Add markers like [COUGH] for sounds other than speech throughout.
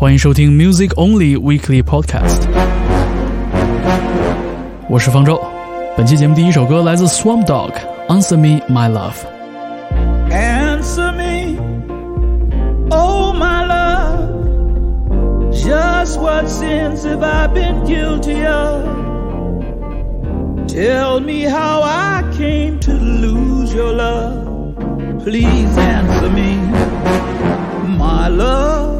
欢迎收听 Music Only Weekly Podcast。我是方舟，本期节目第一首歌来自 Swamp Dogg，《Answer Me My Love》。Answer me, oh my love, just what sins have I been guilty of? Tell me how I came to lose your love. Please answer me, my love.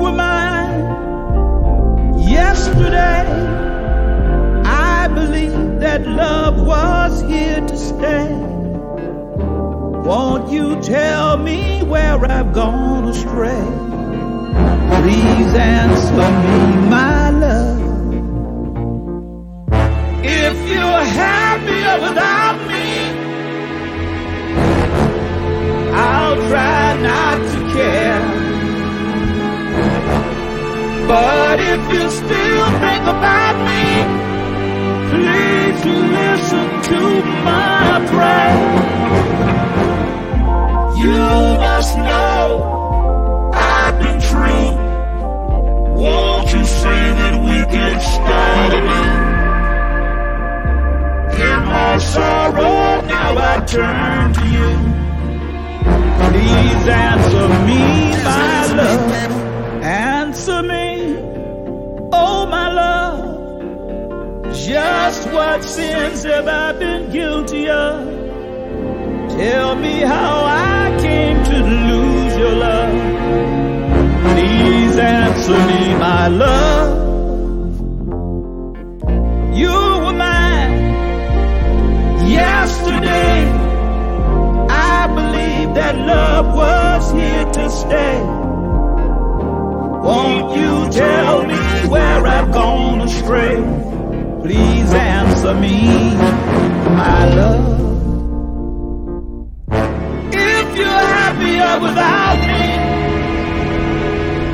Were mine yesterday. I believe that love was here to stay. Won't you tell me where I've gone astray? Please answer me, my love. If you're happier without me, I'll try not to care. But if you still think about me, please listen to my prayer. You must know I've been true. Won't you say that we can start anew? In my sorrow, now I turn to you. Please answer me, my love. Answer me, oh my love. Just what sins have I been guilty of? Tell me how I came astray? Please answer me, my love. If you're happier without me,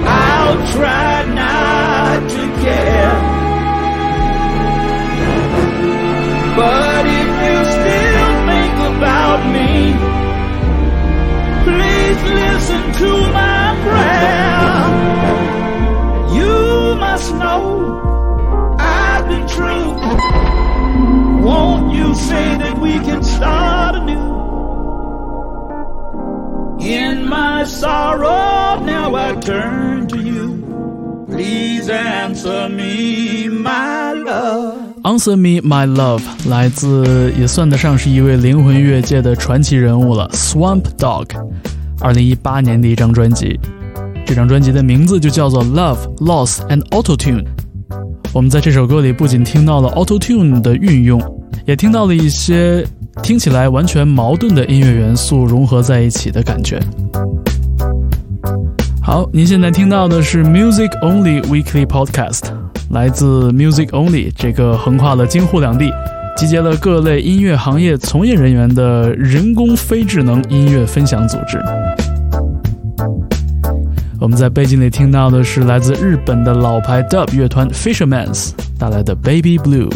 I'll try not to care. But if you still think about me, please listen to my you say that we can start anew. In my sorrow, now I turn to you. Please answer me, my love. Answer Me My Love 来自也算得上是一位灵魂乐界的传奇人物了，Swamp Dogg，二零一八年的一张专辑。这张专辑的名字就叫做《Love, Loss and Auto Tune》。我们在这首歌里不仅听到了 Auto Tune 的运用，也听到了一些听起来完全矛盾的音乐元素融合在一起的感觉。好，您现在听到的是 Music Only Weekly Podcast，来自 Music Only 这个横跨了京沪两地，集结了各类音乐行业从业人员的人工非智能音乐分享组织。我们在背景里听到的是来自日本的老牌 Dub 乐团 Fisherman's 带来的 Baby Blue。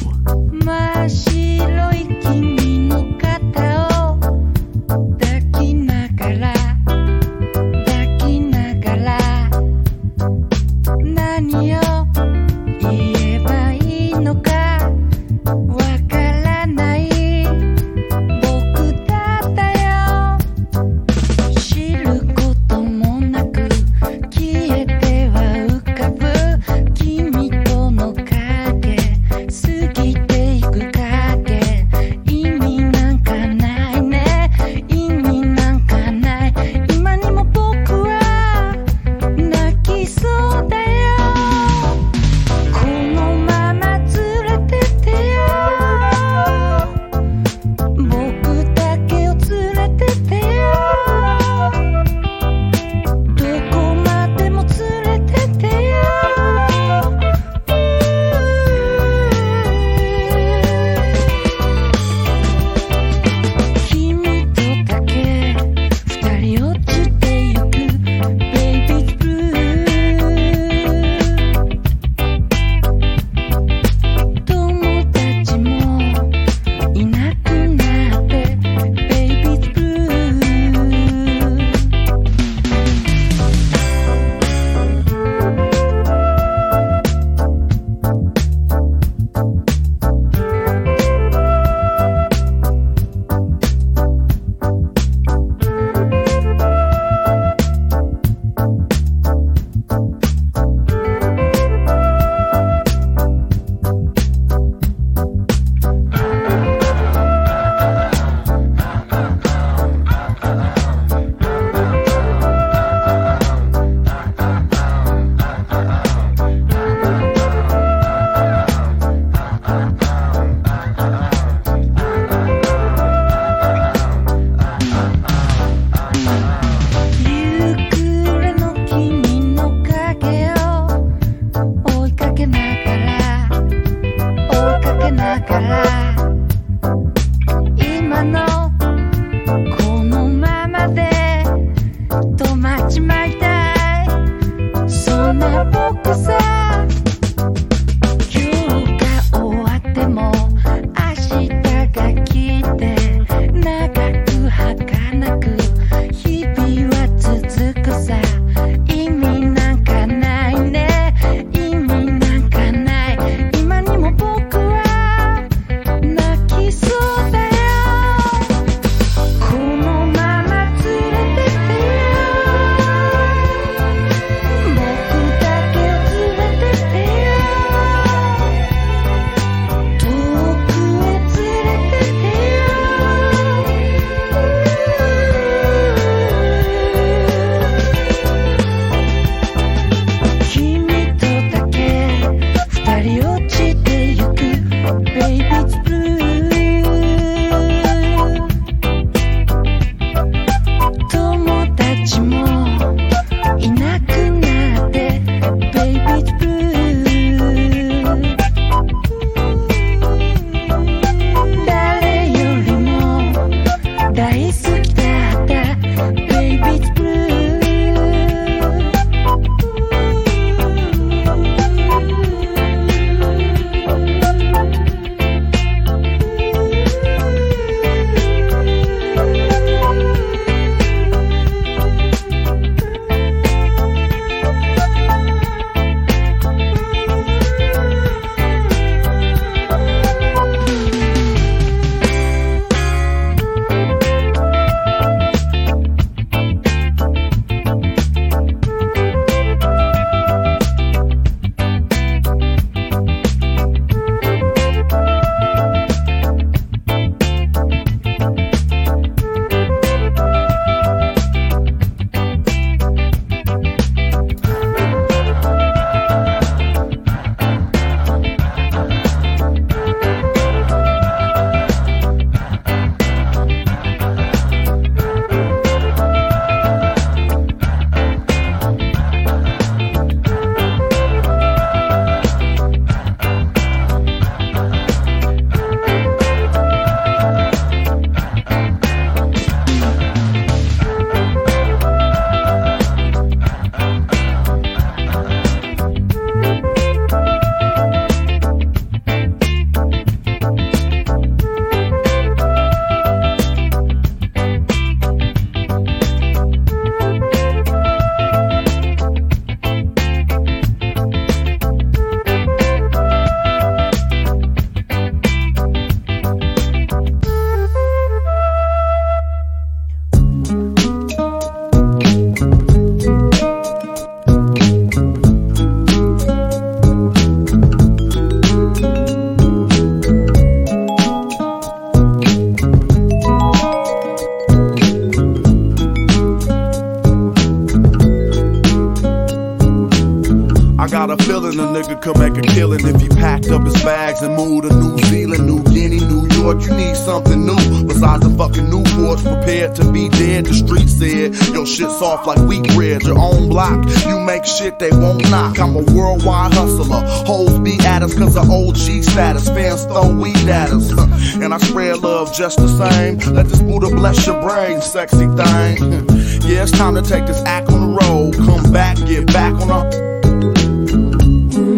OG status. Fans throw weed at us. [LAUGHS] And I spread love just the same. Let this Buddha bless your brain, sexy thing. [LAUGHS] Yeah, it's time to take this act on the road. Come back, get back on the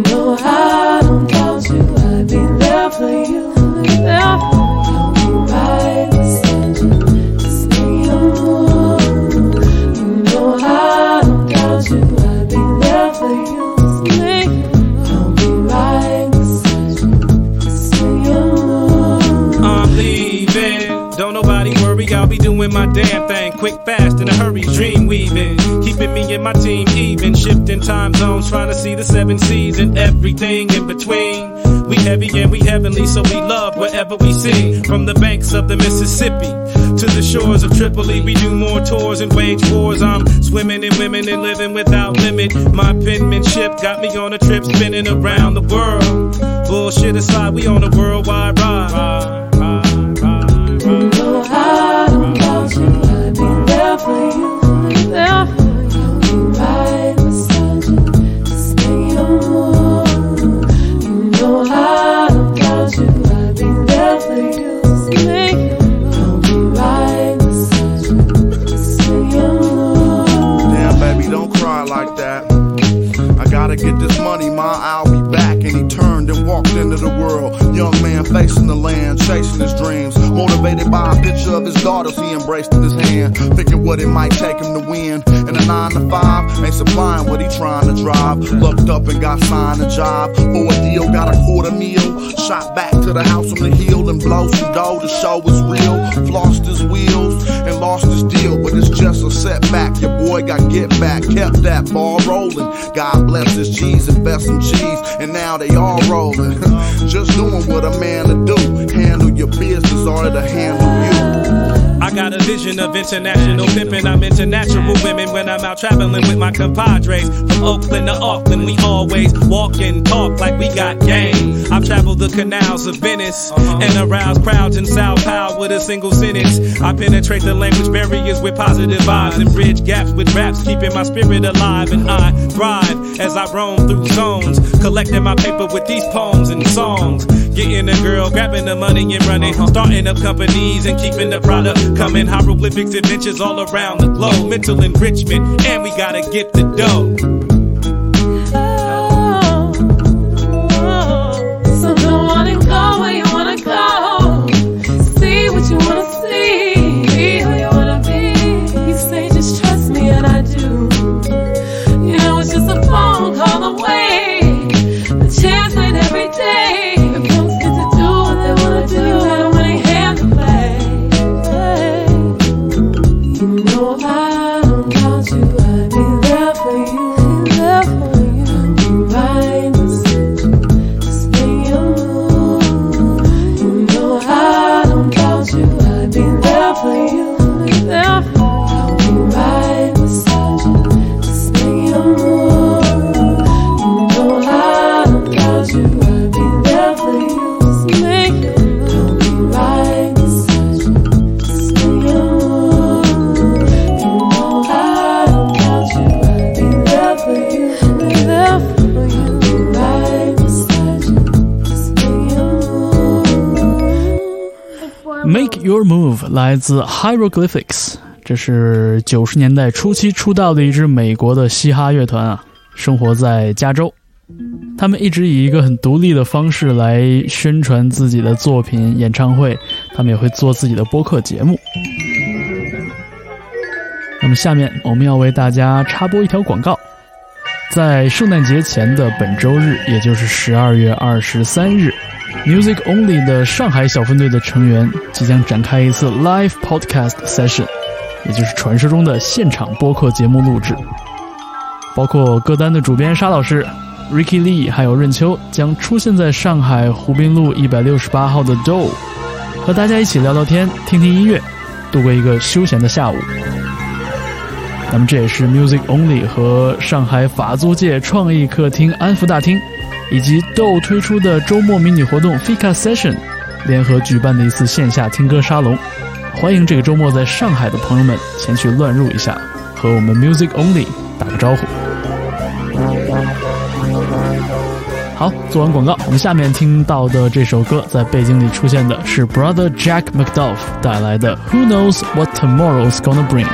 doing my team even, shifting time zones, trying to see the seven seas and everything in between. We heavy and we heavenly, so we love wherever we see. From the banks of the Mississippi to the shores of Tripoli, we do more tours and wage wars. I'm swimming in women and living without limit. My penmanship got me on a trip spinning around the world. Bullshit aside, we on a worldwide ride. Chasing his dreams. Motivated by a picture of his daughters he embraced in his hand. Thinking what it might take him to win. And a nine to five ain't supplying what he trying to drive. Looked up and got signed a job. For a deal, got a quarter meal. Shot back to the house on the hill and blow some dough. The show was real. Flossed his wheels lost his deal. But it's just a setback. Your boy got get back. Kept that ball rolling. God bless his cheese, invest some cheese. And now they all rolling. [LAUGHS] just doing what a man to do. Handle your business or to handle you. I got a vision of international pimping. I'm into natural women when I'm out traveling with my compadres. From Oakland to Auckland, we always walk and talk like we got game. I've traveled the canals of Venice and aroused crowds in Sao Paulo with a single sentence. I penetrate the language barriers with positive vibes and bridge gaps with raps, keeping my spirit alive. And I thrive as I roam through zones, collecting my paper with these poems and songs. Getting a girl, grabbing the money and running, starting up companies and keeping the product coming. Hieroglyphics, adventures all around the globe, mental enrichment, and we gotta get the dough. 来自 Hieroglyphics，这是九十年代初期出道的一支美国的嘻哈乐团啊，生活在加州。他们一直以一个很独立的方式来宣传自己的作品、演唱会，他们也会做自己的播客节目。那么下面我们要为大家插播一条广告，在圣诞节前的本周日，也就是十二月二十三日。Music Only 的上海小分队的成员即将展开一次 Live Podcast Session，也就是传说中的现场播客节目录制。包括歌单的主编沙老师、Ricky Lee 还有任秋将出现在上海湖滨路一百六十八号的 Do，和大家一起聊聊天、听听音乐，度过一个休闲的下午。那么这也是 Music Only 和上海法租界创意客厅安福大厅。以及豆推出的周末迷你活动 Fika Session，联合举办的一次线下听歌沙龙，欢迎这个周末在上海的朋友们前去乱入一下，和我们 Music Only 打个招呼。好，做完广告，我们下面听到的这首歌在背景里出现的是 Brother Jack McDuff 带来的 Who Knows What Tomorrow's Gonna Bring。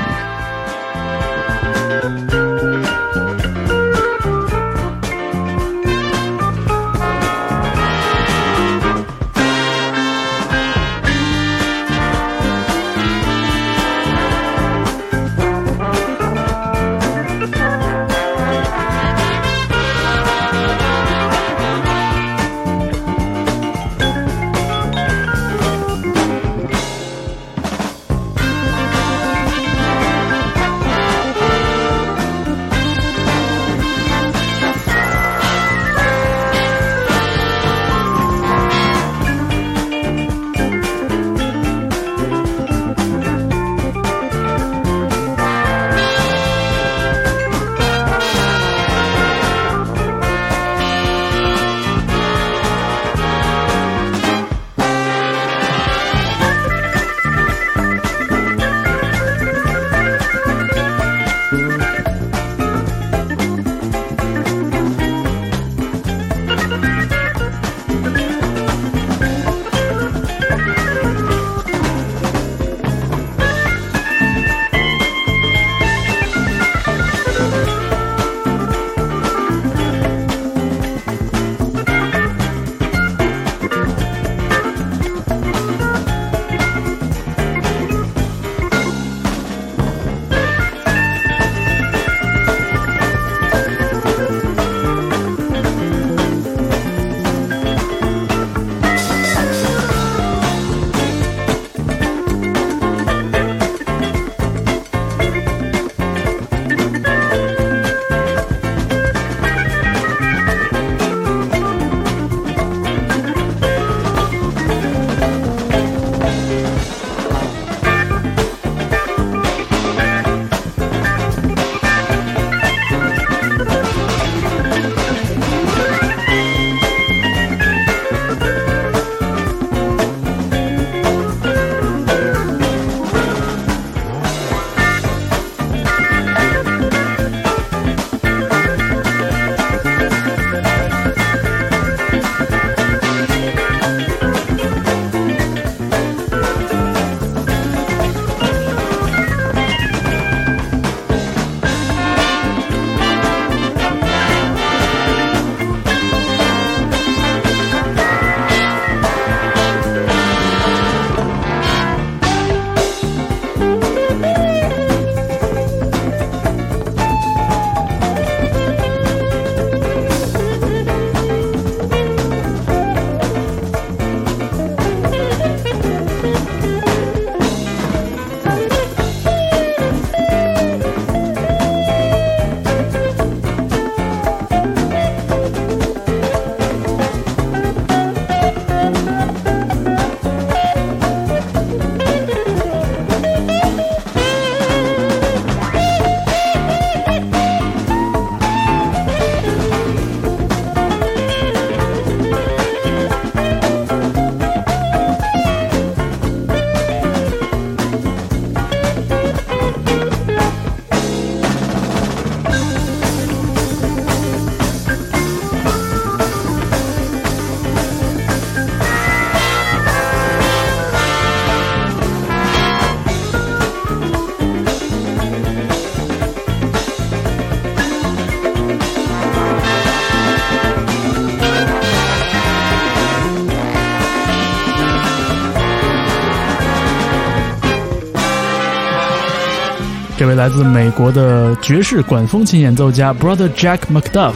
这位来自美国的爵士管风琴演奏家 Brother Jack McDuff，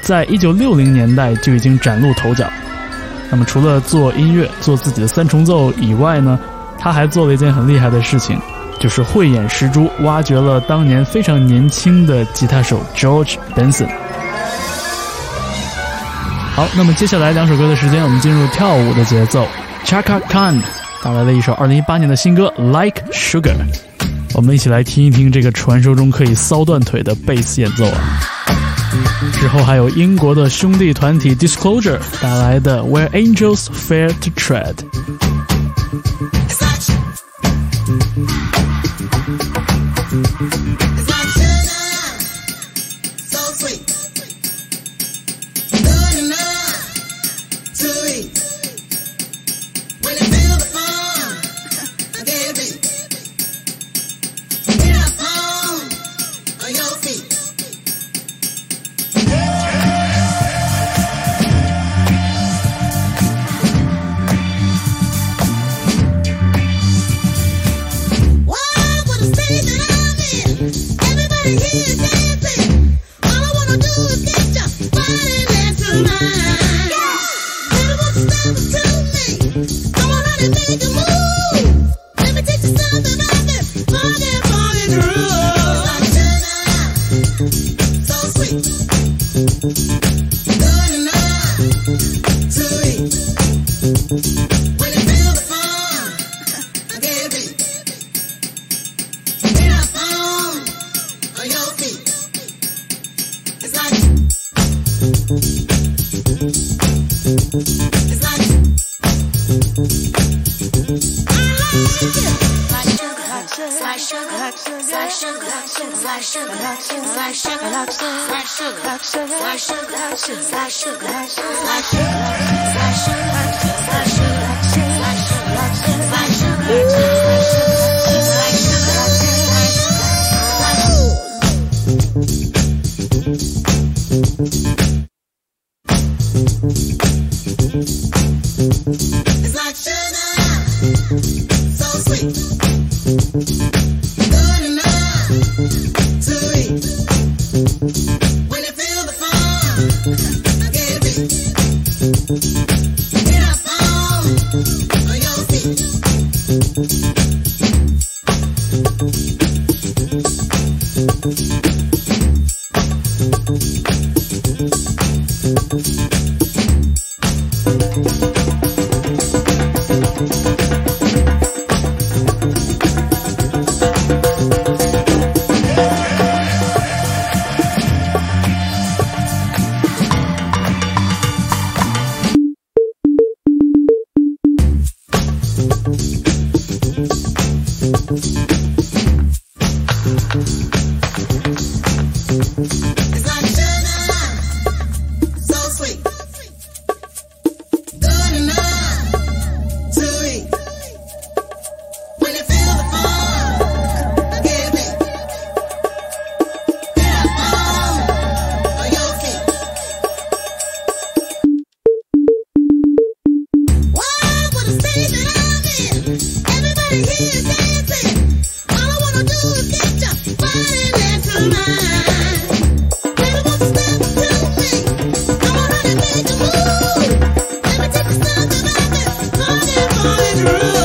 在一九六零年代就已经崭露头角。那么除了做音乐、做自己的三重奏以外呢，他还做了一件很厉害的事情，就是慧眼识珠，挖掘了当年非常年轻的吉他手 George Benson。好，那么接下来两首歌的时间，我们进入跳舞的节奏。Chaka Khan 带来了一首二零一八年的新歌《Like Sugar》。我们一起来听一听这个传说中可以骚断腿的贝斯演奏啊！之后还有英国的兄弟团体 Disclosure 带来的《Where Angels Fear to Tread》。Ooh.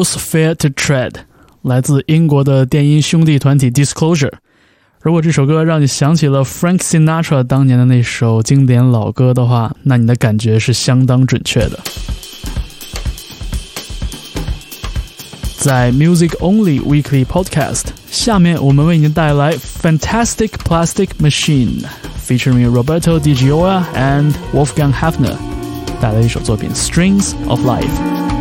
Angels Fear to Tread》，来自英国的电音兄弟团体 Disclosure。如果这首歌让你想起了 Frank Sinatra 当年的那首经典老歌的话，那你的感觉是相当准确的。在 Music Only Weekly Podcast，下面我们为您带来 Fantastic Plastic Machine，featuring Roberto Di Gioia and Wolfgang Haffner Strings of Life。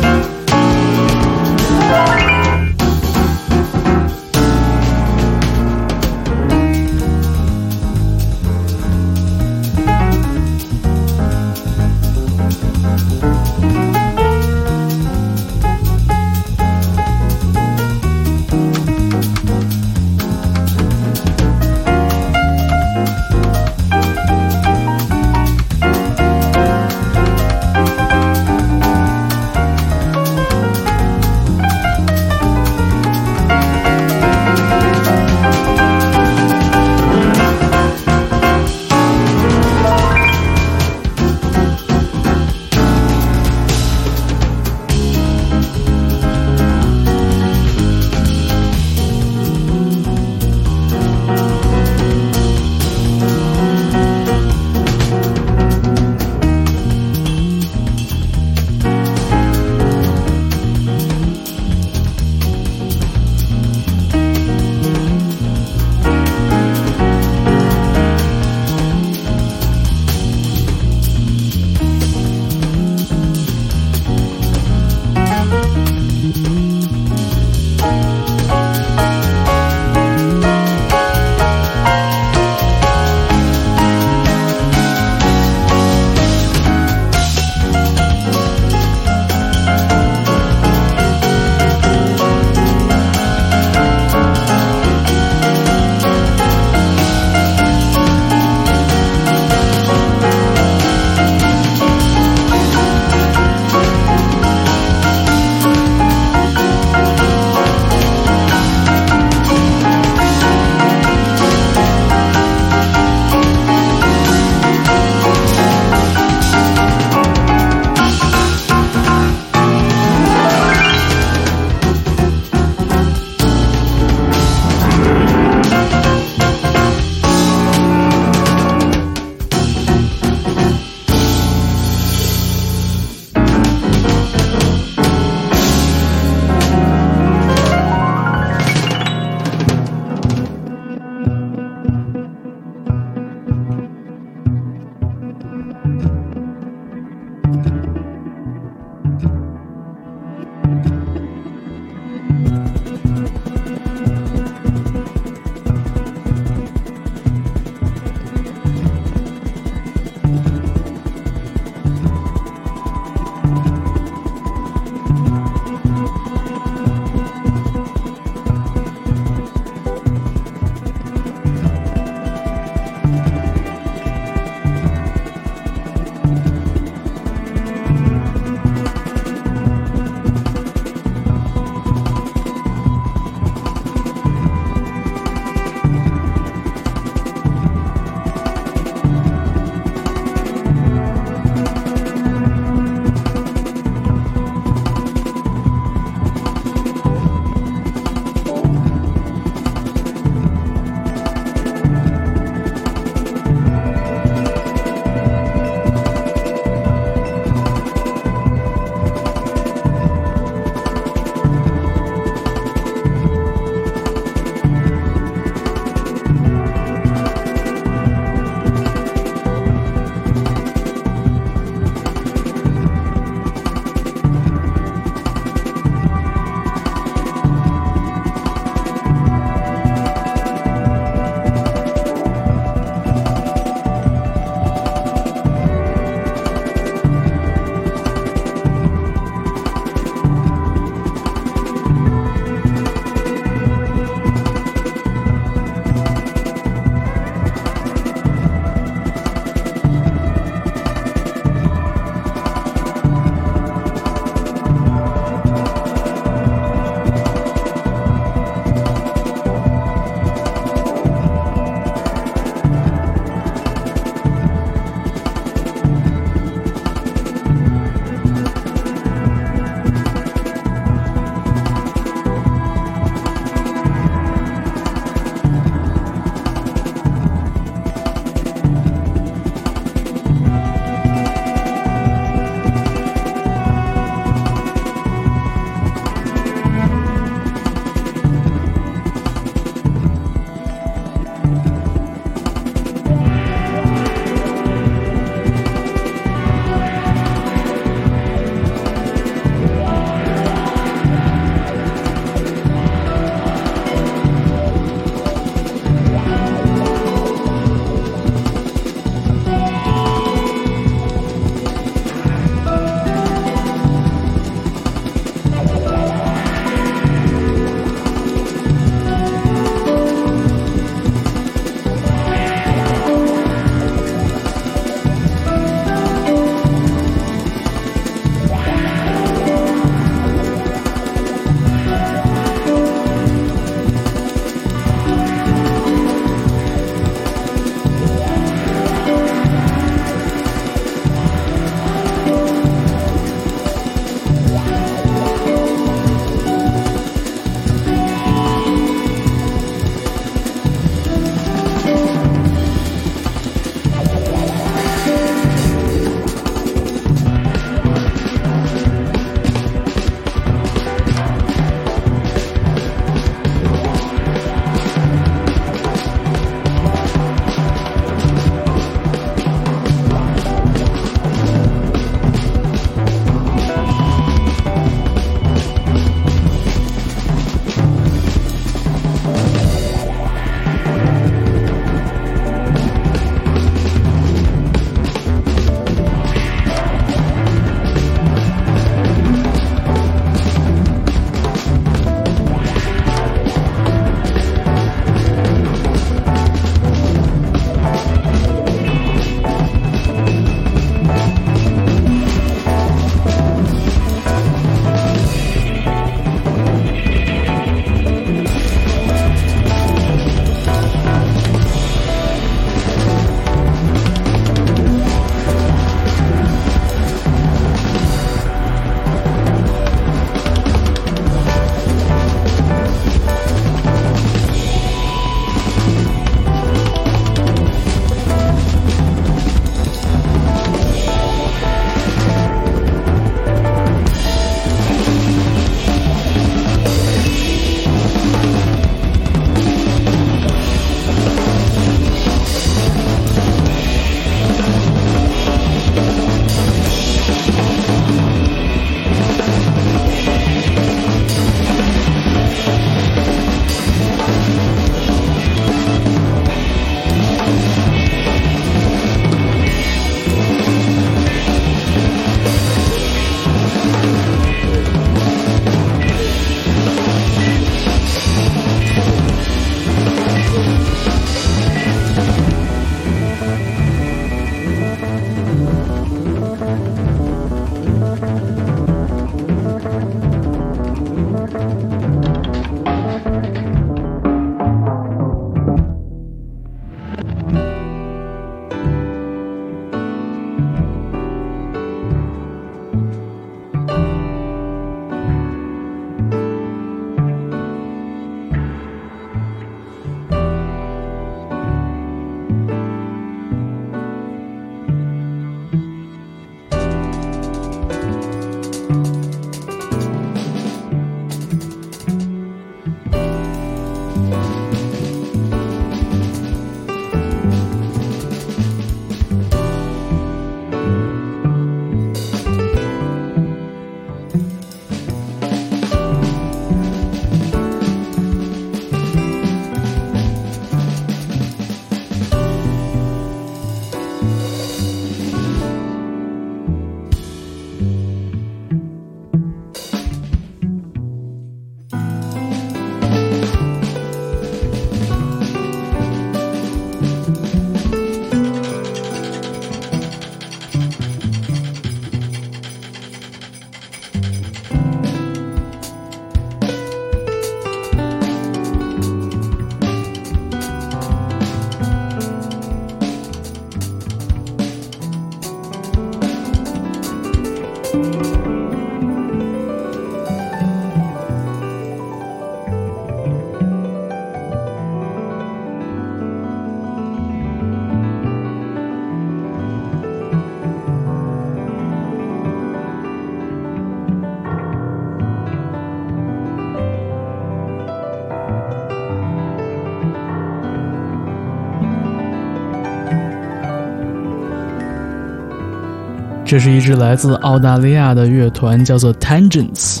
这是一支来自澳大利亚的乐团，叫做 Tangents。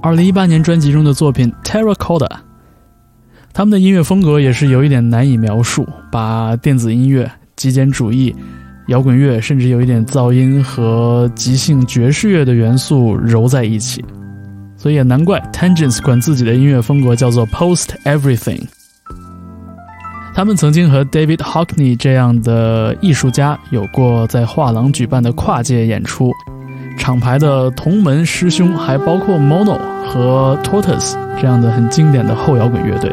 二零一八年专辑中的作品 Terracotta。他们的音乐风格也是有一点难以描述，把电子音乐、极简主义、摇滚乐，甚至有一点噪音和即兴爵士乐的元素揉在一起。所以也难怪 Tangents 管自己的音乐风格叫做 Post Everything。他们曾经和 David Hockney 这样的艺术家有过在画廊举办的跨界演出，厂牌的同门师兄还包括 Mono 和 Tortoise 这样的很经典的后摇滚乐队。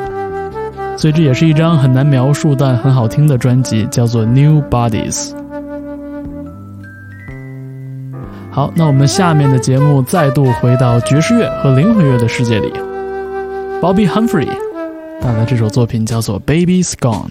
所以这也是一张很难描述但很好听的专辑，叫做 New Bodies。好，那我们下面的节目再度回到爵士乐和灵魂乐的世界里。Bobby Humphrey 带来这首作品叫做《Baby's Gone》。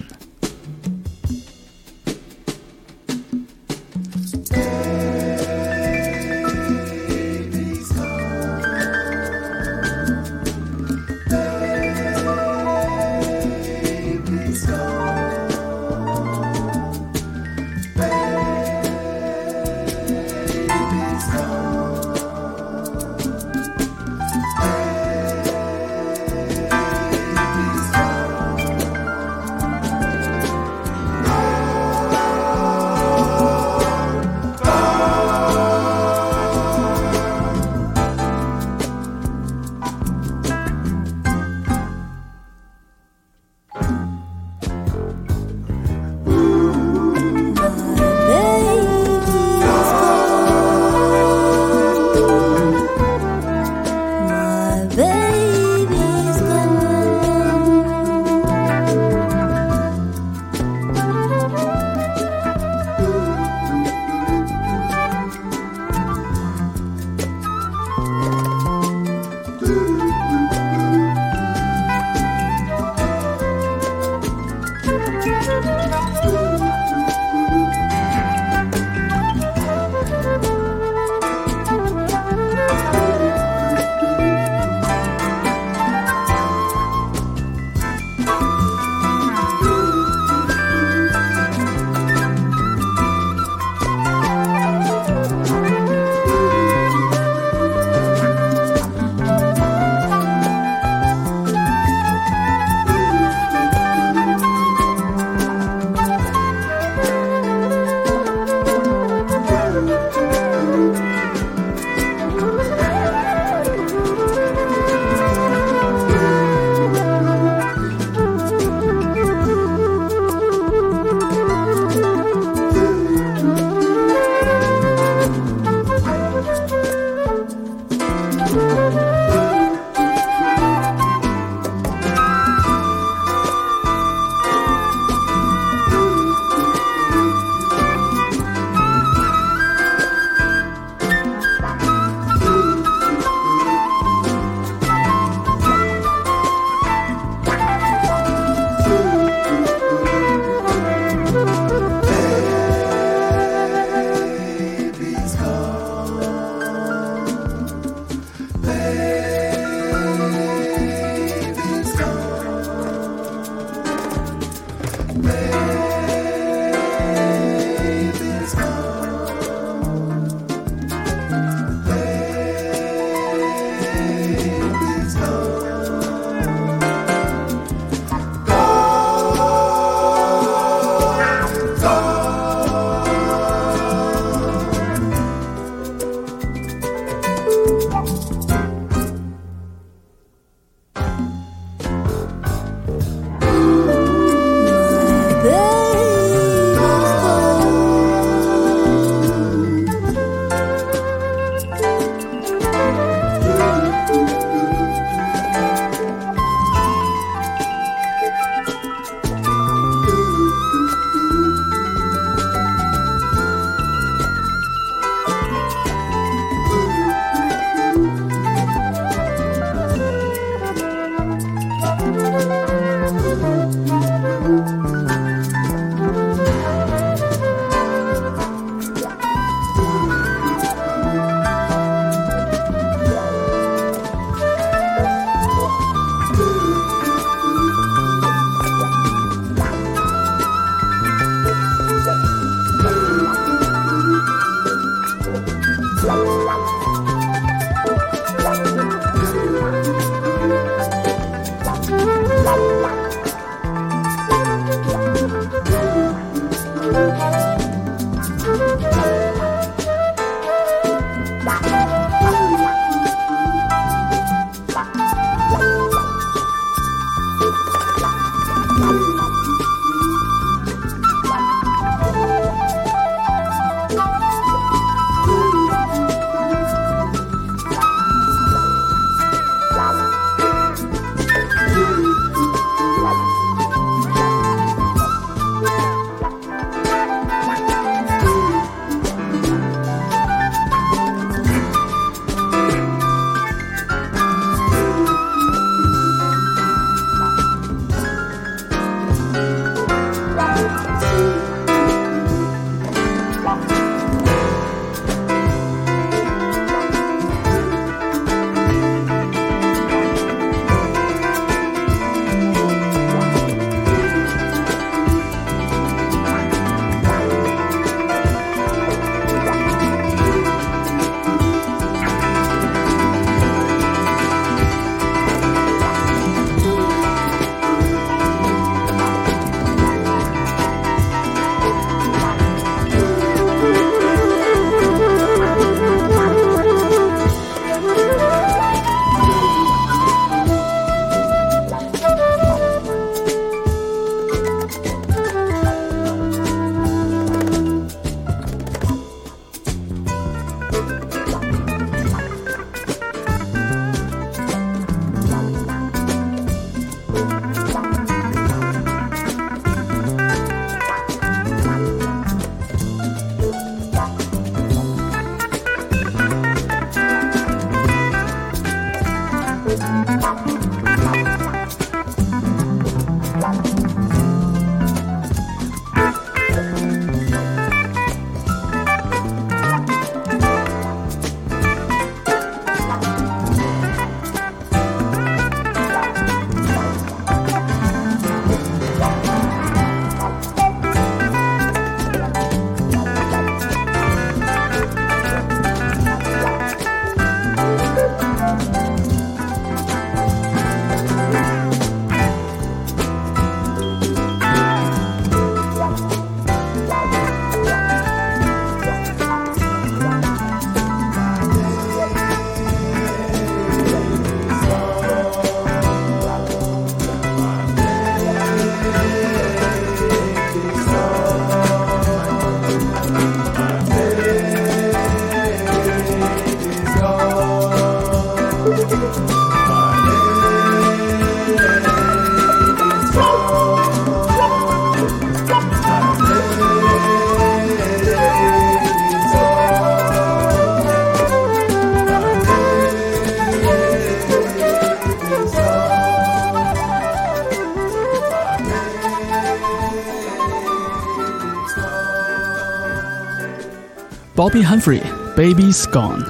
Bobbi Humphrey, Baby's Gone。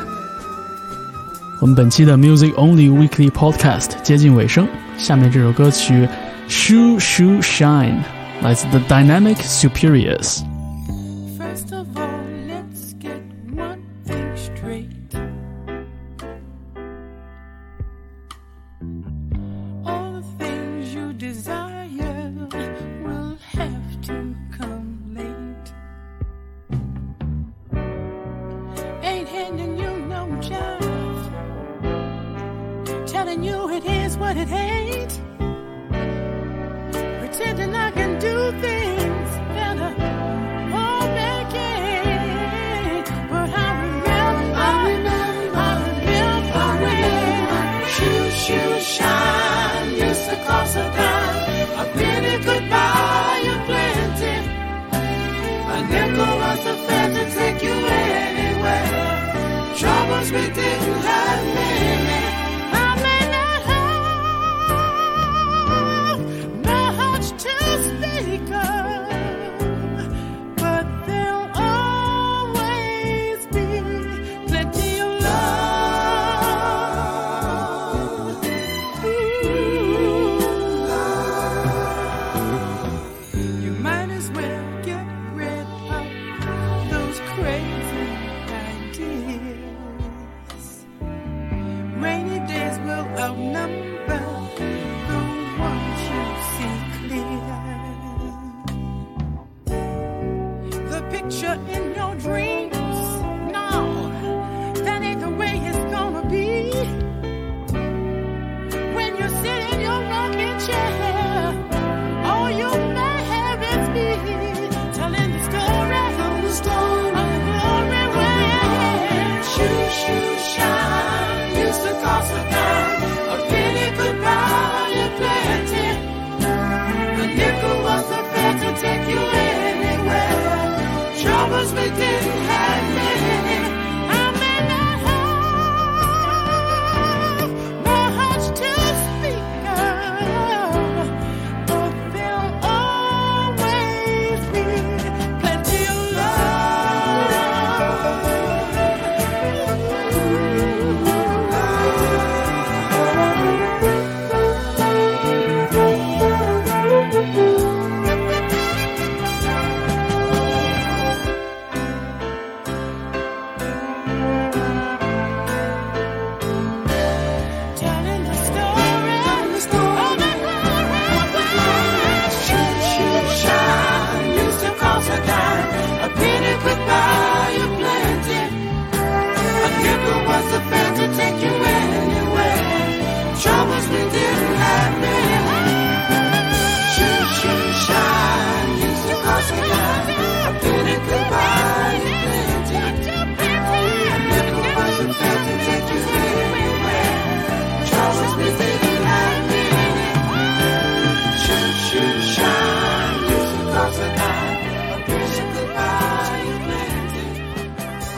我们本期的 Music Only Weekly Podcast 接近尾声，下面这首歌曲《Shoe Shoe Shine》来自 The Dynamic Superiors。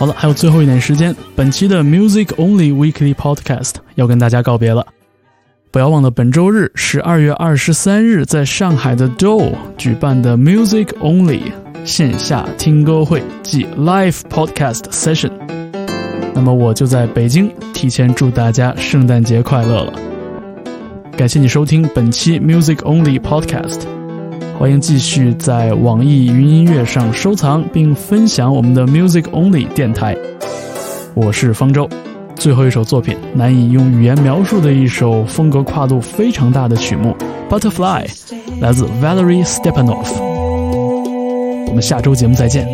好了，还有最后一点时间，本期的 Music Only Weekly Podcast 要跟大家告别了。不要忘了本周日十二月二十三日在上海的 Do 举办的 Music Only 线下听歌会暨 Live Podcast Session。那么我就在北京提前祝大家圣诞节快乐了。感谢你收听本期 Music Only Podcast。欢迎继续在网易云音乐上收藏并分享我们的 Music Only 电台。我是方舟，最后一首作品难以用语言描述的一首风格跨度非常大的曲目《Butterfly》，来自 Valery Stepanov。我们下周节目再见。